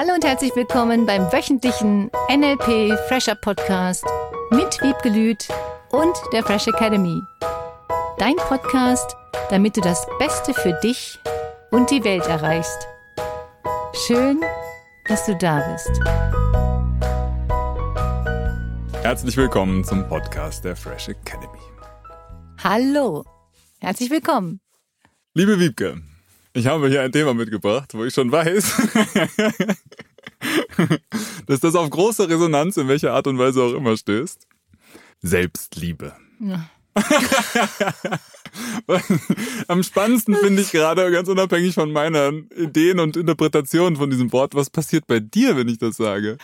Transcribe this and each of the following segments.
Hallo und herzlich willkommen beim wöchentlichen NLP Fresher Podcast mit Wiebke Lüth und der Fresh Academy. Dein Podcast, damit du das Beste für dich und die Welt erreichst. Schön, dass du da bist. Herzlich willkommen zum Podcast der Fresh Academy. Hallo, herzlich willkommen. Liebe Wiebke, ich habe hier ein Thema mitgebracht, wo ich schon weiß, dass das auf große Resonanz in welcher Art und Weise auch immer stößt. Selbstliebe. Ja. Am spannendsten finde ich gerade, ganz unabhängig von meinen Ideen und Interpretationen von diesem Wort, was passiert bei dir, wenn ich das sage?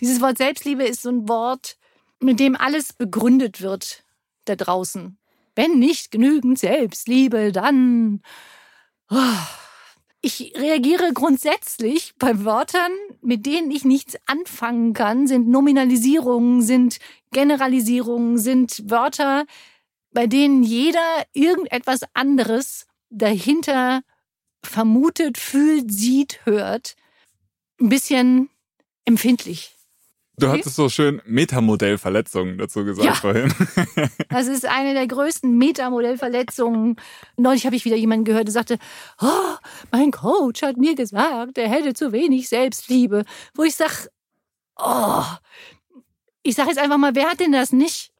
Dieses Wort Selbstliebe ist so ein Wort, mit dem alles begründet wird da draußen. Wenn nicht genügend Selbstliebe, dann ich reagiere grundsätzlich bei Wörtern, mit denen ich nichts anfangen kann, sind Nominalisierungen, sind Generalisierungen, sind Wörter, bei denen jeder irgendetwas anderes dahinter vermutet, fühlt, sieht, hört. Ein bisschen empfindlich. Du hattest so schön Metamodellverletzungen dazu gesagt ja. vorhin. Das ist eine der größten Metamodellverletzungen. Neulich habe ich wieder jemanden gehört, der sagte, oh, mein Coach hat mir gesagt, er hätte zu wenig Selbstliebe. Wo ich sage, oh, ich sage jetzt einfach mal, wer hat denn das nicht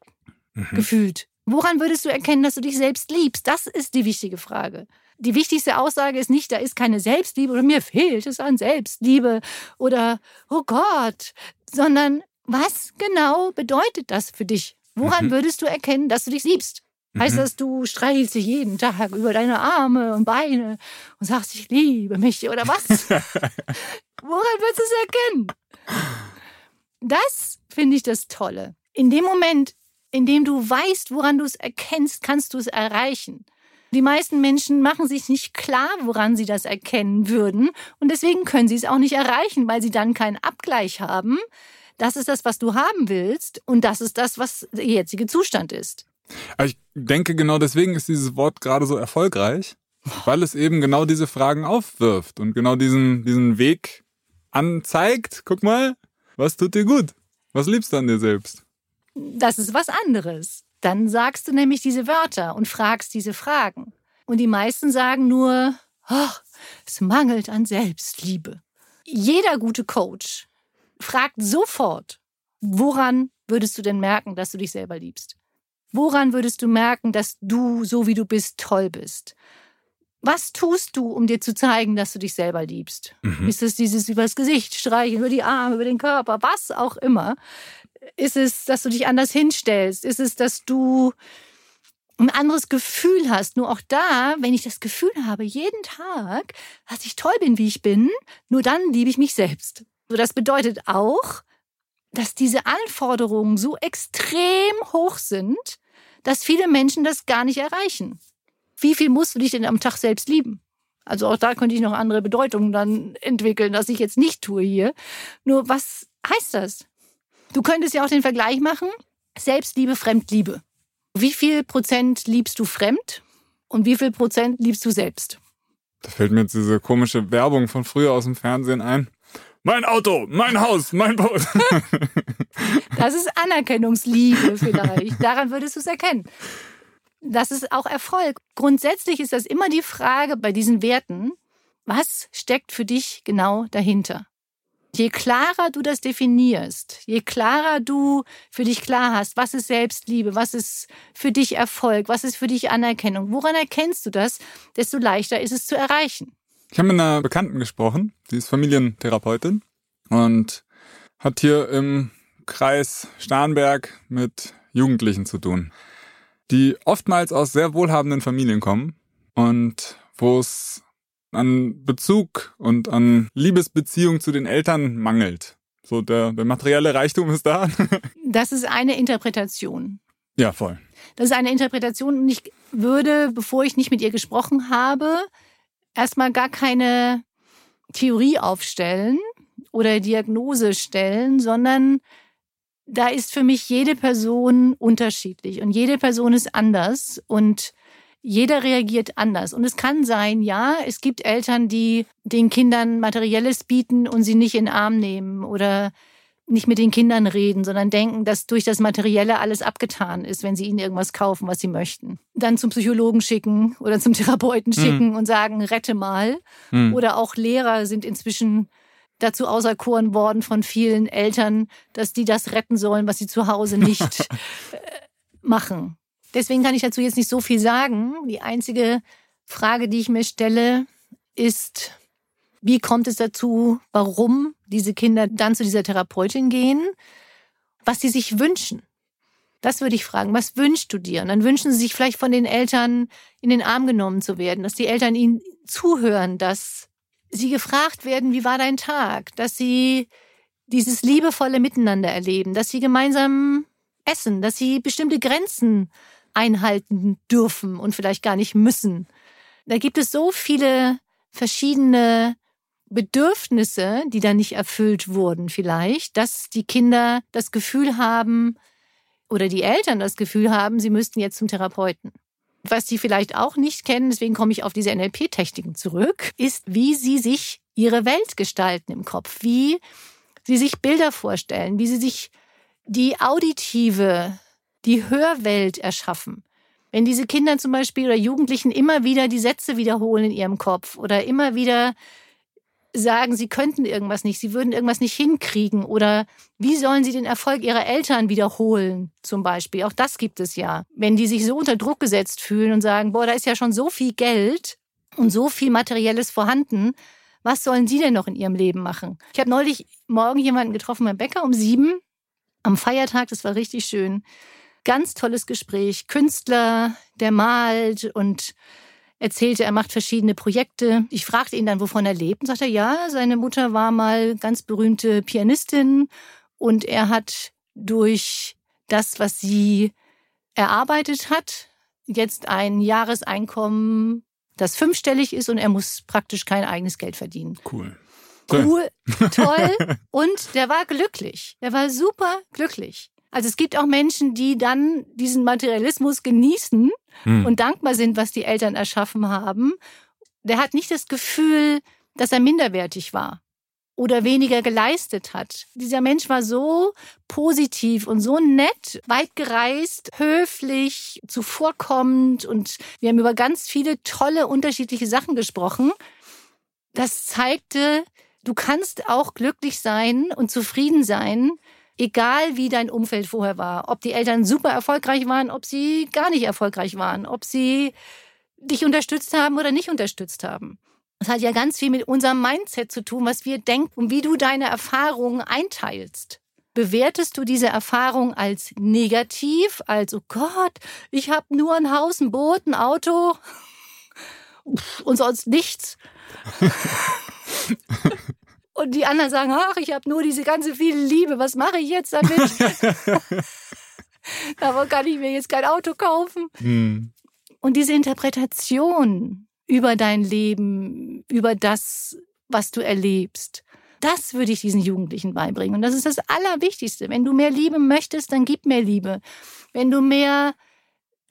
mhm. gefühlt? Woran würdest du erkennen, dass du dich selbst liebst? Das ist die wichtige Frage. Die wichtigste Aussage ist nicht, da ist keine Selbstliebe oder mir fehlt es an Selbstliebe oder, oh Gott, sondern was genau bedeutet das für dich? Woran mhm. würdest du erkennen, dass du dich liebst? Heißt mhm. das, du streichelst dich jeden Tag über deine Arme und Beine und sagst, ich liebe mich oder was? Woran würdest du es erkennen? Das finde ich das Tolle. In dem Moment, in dem du weißt, woran du es erkennst, kannst du es erreichen. Die meisten Menschen machen sich nicht klar, woran sie das erkennen würden. Und deswegen können sie es auch nicht erreichen, weil sie dann keinen Abgleich haben. Das ist das, was du haben willst. Und das ist das, was der jetzige Zustand ist. ich denke, genau deswegen ist dieses Wort gerade so erfolgreich, weil es eben genau diese Fragen aufwirft und genau diesen, diesen Weg anzeigt. Guck mal, was tut dir gut? Was liebst du an dir selbst? Das ist was anderes. Dann sagst du nämlich diese Wörter und fragst diese Fragen. Und die meisten sagen nur, oh, es mangelt an Selbstliebe. Jeder gute Coach fragt sofort, woran würdest du denn merken, dass du dich selber liebst? Woran würdest du merken, dass du, so wie du bist, toll bist? Was tust du, um dir zu zeigen, dass du dich selber liebst? Mhm. Ist es dieses übers Gesicht streichen, über die Arme, über den Körper, was auch immer? Ist es, dass du dich anders hinstellst? Ist es, dass du ein anderes Gefühl hast? Nur auch da, wenn ich das Gefühl habe, jeden Tag, dass ich toll bin, wie ich bin, nur dann liebe ich mich selbst. So, das bedeutet auch, dass diese Anforderungen so extrem hoch sind, dass viele Menschen das gar nicht erreichen. Wie viel musst du dich denn am Tag selbst lieben? Also auch da könnte ich noch andere Bedeutungen dann entwickeln, dass ich jetzt nicht tue hier. Nur was heißt das? Du könntest ja auch den Vergleich machen. Selbstliebe, Fremdliebe. Wie viel Prozent liebst du fremd und wie viel Prozent liebst du selbst? Da fällt mir jetzt diese komische Werbung von früher aus dem Fernsehen ein. Mein Auto, mein Haus, mein Boot. das ist Anerkennungsliebe vielleicht. Daran würdest du es erkennen. Das ist auch Erfolg. Grundsätzlich ist das immer die Frage bei diesen Werten, was steckt für dich genau dahinter? Je klarer du das definierst, je klarer du für dich klar hast, was ist Selbstliebe, was ist für dich Erfolg, was ist für dich Anerkennung, woran erkennst du das, desto leichter ist es zu erreichen. Ich habe mit einer Bekannten gesprochen, die ist Familientherapeutin und hat hier im Kreis Starnberg mit Jugendlichen zu tun, die oftmals aus sehr wohlhabenden Familien kommen und wo es an Bezug und an Liebesbeziehung zu den Eltern mangelt. So der, der materielle Reichtum ist da. das ist eine Interpretation. Ja, voll. Das ist eine Interpretation und ich würde, bevor ich nicht mit ihr gesprochen habe, erstmal gar keine Theorie aufstellen oder Diagnose stellen, sondern da ist für mich jede Person unterschiedlich und jede Person ist anders und jeder reagiert anders. Und es kann sein, ja, es gibt Eltern, die den Kindern Materielles bieten und sie nicht in den Arm nehmen oder nicht mit den Kindern reden, sondern denken, dass durch das Materielle alles abgetan ist, wenn sie ihnen irgendwas kaufen, was sie möchten. Dann zum Psychologen schicken oder zum Therapeuten hm. schicken mhm. und sagen, rette mal. Mhm. Oder auch Lehrer sind inzwischen dazu auserkoren worden von vielen Eltern, dass die das retten sollen, was sie zu Hause nicht äh, machen. Deswegen kann ich dazu jetzt nicht so viel sagen. Die einzige Frage, die ich mir stelle, ist, wie kommt es dazu, warum diese Kinder dann zu dieser Therapeutin gehen, was sie sich wünschen. Das würde ich fragen. Was wünschst du dir? Und dann wünschen sie sich vielleicht von den Eltern in den Arm genommen zu werden, dass die Eltern ihnen zuhören, dass sie gefragt werden, wie war dein Tag, dass sie dieses liebevolle Miteinander erleben, dass sie gemeinsam essen, dass sie bestimmte Grenzen einhalten dürfen und vielleicht gar nicht müssen. Da gibt es so viele verschiedene Bedürfnisse, die da nicht erfüllt wurden vielleicht, dass die Kinder das Gefühl haben oder die Eltern das Gefühl haben, sie müssten jetzt zum Therapeuten. Was sie vielleicht auch nicht kennen, deswegen komme ich auf diese NLP-Techniken zurück, ist, wie sie sich ihre Welt gestalten im Kopf, wie sie sich Bilder vorstellen, wie sie sich die auditive, die Hörwelt erschaffen. Wenn diese Kinder zum Beispiel oder Jugendlichen immer wieder die Sätze wiederholen in ihrem Kopf oder immer wieder sagen, sie könnten irgendwas nicht, sie würden irgendwas nicht hinkriegen oder wie sollen sie den Erfolg ihrer Eltern wiederholen zum Beispiel. Auch das gibt es ja. Wenn die sich so unter Druck gesetzt fühlen und sagen, boah, da ist ja schon so viel Geld und so viel Materielles vorhanden, was sollen sie denn noch in ihrem Leben machen? Ich habe neulich morgen jemanden getroffen beim Bäcker um sieben am Feiertag, das war richtig schön. Ganz tolles Gespräch. Künstler, der malt und erzählte, er macht verschiedene Projekte. Ich fragte ihn dann, wovon er lebt. Und sagte er, ja, seine Mutter war mal ganz berühmte Pianistin und er hat durch das, was sie erarbeitet hat, jetzt ein Jahreseinkommen, das fünfstellig ist und er muss praktisch kein eigenes Geld verdienen. Cool. Cool, toll. Und der war glücklich. Der war super glücklich. Also es gibt auch Menschen, die dann diesen Materialismus genießen hm. und dankbar sind, was die Eltern erschaffen haben. Der hat nicht das Gefühl, dass er minderwertig war oder weniger geleistet hat. Dieser Mensch war so positiv und so nett, weit gereist, höflich, zuvorkommend und wir haben über ganz viele tolle unterschiedliche Sachen gesprochen. Das zeigte, du kannst auch glücklich sein und zufrieden sein, egal wie dein Umfeld vorher war, ob die Eltern super erfolgreich waren, ob sie gar nicht erfolgreich waren, ob sie dich unterstützt haben oder nicht unterstützt haben. Das hat ja ganz viel mit unserem Mindset zu tun, was wir denken und wie du deine Erfahrungen einteilst. Bewertest du diese Erfahrung als negativ, als oh Gott, ich habe nur ein Haus, ein Boot, ein Auto und sonst nichts? Und die anderen sagen, ach, ich habe nur diese ganze viele Liebe, was mache ich jetzt damit? Davon kann ich mir jetzt kein Auto kaufen. Hm. Und diese Interpretation über dein Leben, über das, was du erlebst, das würde ich diesen Jugendlichen beibringen. Und das ist das Allerwichtigste. Wenn du mehr Liebe möchtest, dann gib mehr Liebe. Wenn du mehr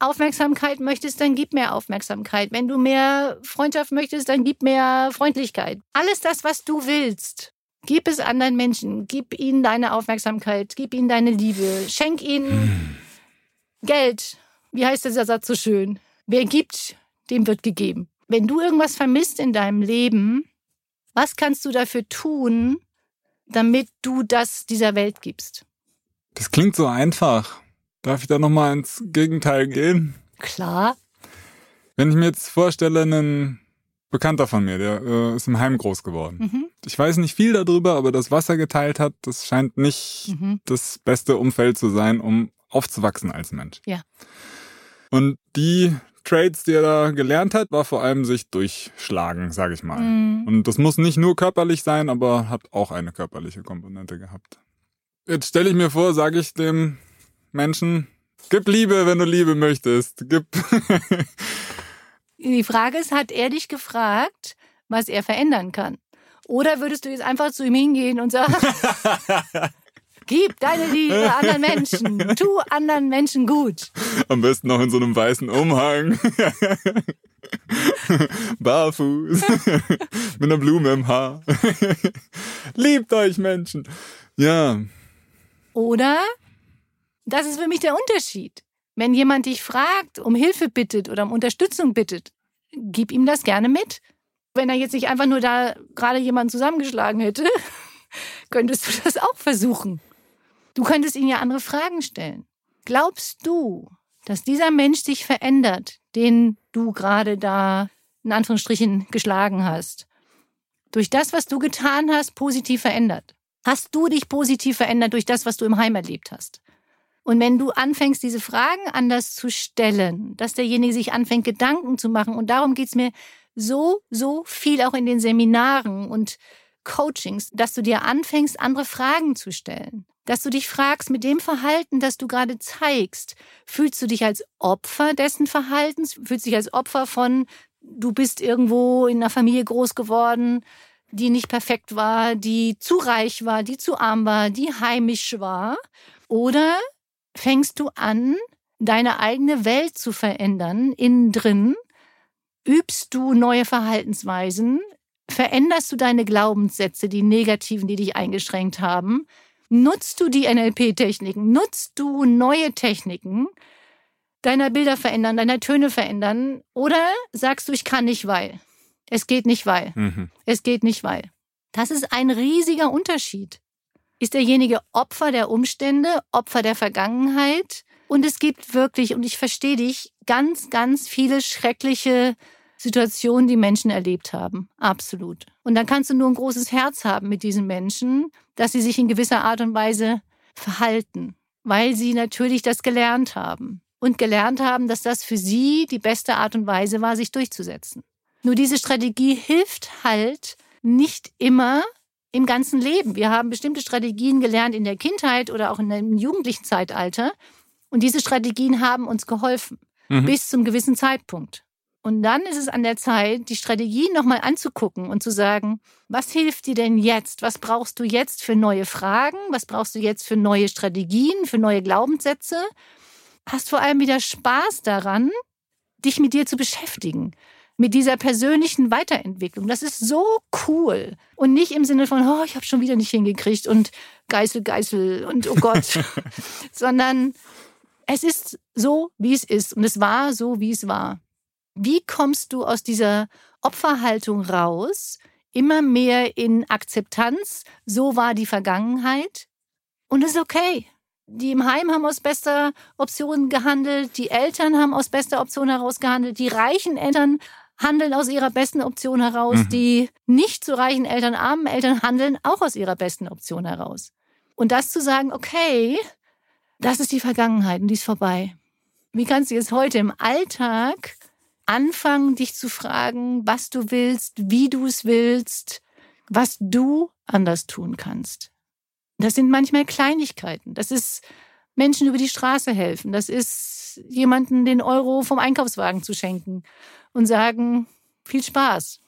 Aufmerksamkeit möchtest, dann gib mehr Aufmerksamkeit. Wenn du mehr Freundschaft möchtest, dann gib mehr Freundlichkeit. Alles das, was du willst. Gib es anderen Menschen. Gib ihnen deine Aufmerksamkeit. Gib ihnen deine Liebe. Schenk ihnen hm. Geld. Wie heißt dieser Satz so schön? Wer gibt, dem wird gegeben. Wenn du irgendwas vermisst in deinem Leben, was kannst du dafür tun, damit du das dieser Welt gibst? Das klingt so einfach. Darf ich da nochmal ins Gegenteil gehen? Klar. Wenn ich mir jetzt vorstelle, ein Bekannter von mir, der äh, ist im Heim groß geworden. Mhm. Ich weiß nicht viel darüber, aber das, was er geteilt hat, das scheint nicht mhm. das beste Umfeld zu sein, um aufzuwachsen als Mensch. Ja. Und die Trades, die er da gelernt hat, war vor allem sich durchschlagen, sage ich mal. Mhm. Und das muss nicht nur körperlich sein, aber hat auch eine körperliche Komponente gehabt. Jetzt stelle ich mir vor, sage ich dem Menschen. Gib Liebe, wenn du Liebe möchtest. Gib. Die Frage ist, hat er dich gefragt, was er verändern kann? Oder würdest du jetzt einfach zu ihm hingehen und sagen, Gib deine Liebe anderen Menschen. Tu anderen Menschen gut. Am besten noch in so einem weißen Umhang. Barfuß. Mit einer Blume im Haar. Liebt euch Menschen. Ja. Oder, das ist für mich der Unterschied. Wenn jemand dich fragt, um Hilfe bittet oder um Unterstützung bittet, gib ihm das gerne mit. Wenn er jetzt nicht einfach nur da gerade jemanden zusammengeschlagen hätte, könntest du das auch versuchen. Du könntest ihm ja andere Fragen stellen. Glaubst du, dass dieser Mensch sich verändert, den du gerade da in Anführungsstrichen geschlagen hast, durch das, was du getan hast, positiv verändert? Hast du dich positiv verändert durch das, was du im Heim erlebt hast? Und wenn du anfängst, diese Fragen anders zu stellen, dass derjenige sich anfängt, Gedanken zu machen, und darum geht's mir so, so viel auch in den Seminaren und Coachings, dass du dir anfängst, andere Fragen zu stellen. Dass du dich fragst, mit dem Verhalten, das du gerade zeigst, fühlst du dich als Opfer dessen Verhaltens? Fühlst du dich als Opfer von, du bist irgendwo in einer Familie groß geworden, die nicht perfekt war, die zu reich war, die zu arm war, die heimisch war? Oder fängst du an, deine eigene Welt zu verändern, innen drin? Übst du neue Verhaltensweisen? Veränderst du deine Glaubenssätze, die negativen, die dich eingeschränkt haben? Nutzt du die NLP-Techniken? Nutzt du neue Techniken? Deiner Bilder verändern, deiner Töne verändern? Oder sagst du, ich kann nicht, weil? Es geht nicht, weil. Mhm. Es geht nicht, weil. Das ist ein riesiger Unterschied. Ist derjenige Opfer der Umstände, Opfer der Vergangenheit? Und es gibt wirklich, und ich verstehe dich, ganz, ganz viele schreckliche Situationen, die Menschen erlebt haben. Absolut. Und dann kannst du nur ein großes Herz haben mit diesen Menschen, dass sie sich in gewisser Art und Weise verhalten, weil sie natürlich das gelernt haben und gelernt haben, dass das für sie die beste Art und Weise war, sich durchzusetzen. Nur diese Strategie hilft halt nicht immer im ganzen Leben. Wir haben bestimmte Strategien gelernt in der Kindheit oder auch in einem jugendlichen Zeitalter. Und diese Strategien haben uns geholfen. Mhm. Bis zum gewissen Zeitpunkt. Und dann ist es an der Zeit, die Strategie nochmal anzugucken und zu sagen, was hilft dir denn jetzt? Was brauchst du jetzt für neue Fragen? Was brauchst du jetzt für neue Strategien, für neue Glaubenssätze? Hast vor allem wieder Spaß daran, dich mit dir zu beschäftigen, mit dieser persönlichen Weiterentwicklung. Das ist so cool. Und nicht im Sinne von, oh, ich habe schon wieder nicht hingekriegt und Geißel, Geißel und oh Gott, sondern es ist so, wie es ist. Und es war so, wie es war. Wie kommst du aus dieser Opferhaltung raus? Immer mehr in Akzeptanz. So war die Vergangenheit. Und es ist okay. Die im Heim haben aus bester Option gehandelt. Die Eltern haben aus bester Option heraus gehandelt. Die reichen Eltern handeln aus ihrer besten Option heraus. Mhm. Die nicht so reichen Eltern, armen Eltern handeln auch aus ihrer besten Option heraus. Und das zu sagen, okay, das ist die Vergangenheit und die ist vorbei. Wie kannst du jetzt heute im Alltag anfangen, dich zu fragen, was du willst, wie du es willst, was du anders tun kannst. Das sind manchmal Kleinigkeiten. Das ist Menschen über die Straße helfen. Das ist jemanden den Euro vom Einkaufswagen zu schenken und sagen, viel Spaß.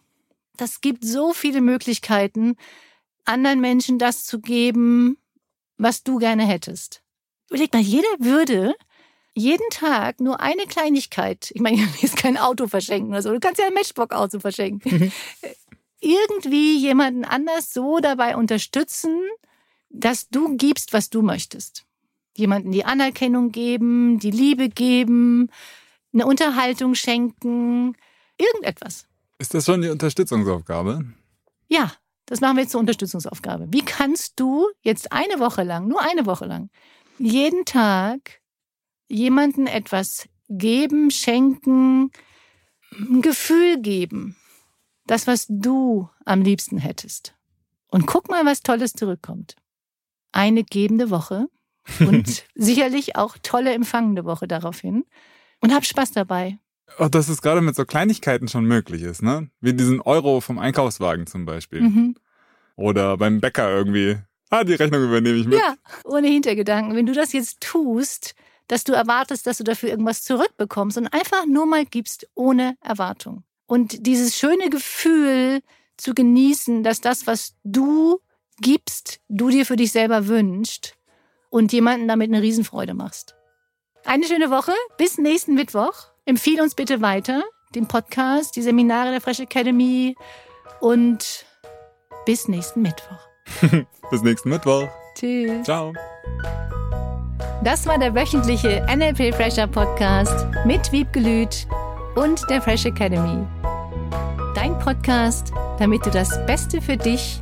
Das gibt so viele Möglichkeiten, anderen Menschen das zu geben, was du gerne hättest. Überleg mal, jeder würde jeden Tag nur eine Kleinigkeit, ich meine, jetzt kein Auto verschenken oder so, du kannst ja ein Matchbox-Auto verschenken, mhm. irgendwie jemanden anders so dabei unterstützen, dass du gibst, was du möchtest. Jemanden die Anerkennung geben, die Liebe geben, eine Unterhaltung schenken, irgendetwas. Ist das schon die Unterstützungsaufgabe? Ja, das machen wir jetzt zur Unterstützungsaufgabe. Wie kannst du jetzt eine Woche lang, nur eine Woche lang, jeden Tag jemanden etwas geben, schenken, ein Gefühl geben. Das, was du am liebsten hättest. Und guck mal, was Tolles zurückkommt. Eine gebende Woche und sicherlich auch tolle empfangende Woche daraufhin. Und hab Spaß dabei. Oh, dass es gerade mit so Kleinigkeiten schon möglich ist, ne? Wie diesen Euro vom Einkaufswagen zum Beispiel. Mhm. Oder beim Bäcker irgendwie. Ah, die Rechnung übernehme ich mit. Ja, ohne Hintergedanken. Wenn du das jetzt tust, dass du erwartest, dass du dafür irgendwas zurückbekommst und einfach nur mal gibst ohne Erwartung. Und dieses schöne Gefühl zu genießen, dass das, was du gibst, du dir für dich selber wünschst und jemanden damit eine Riesenfreude machst. Eine schöne Woche. Bis nächsten Mittwoch. Empfehle uns bitte weiter, den Podcast, die Seminare der Fresh Academy und bis nächsten Mittwoch. bis nächsten Mittwoch. Tschüss. Ciao. Das war der wöchentliche NLP Fresher Podcast mit Wiebgelüt und der Fresh Academy. Dein Podcast, damit du das Beste für dich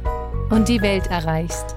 und die Welt erreichst.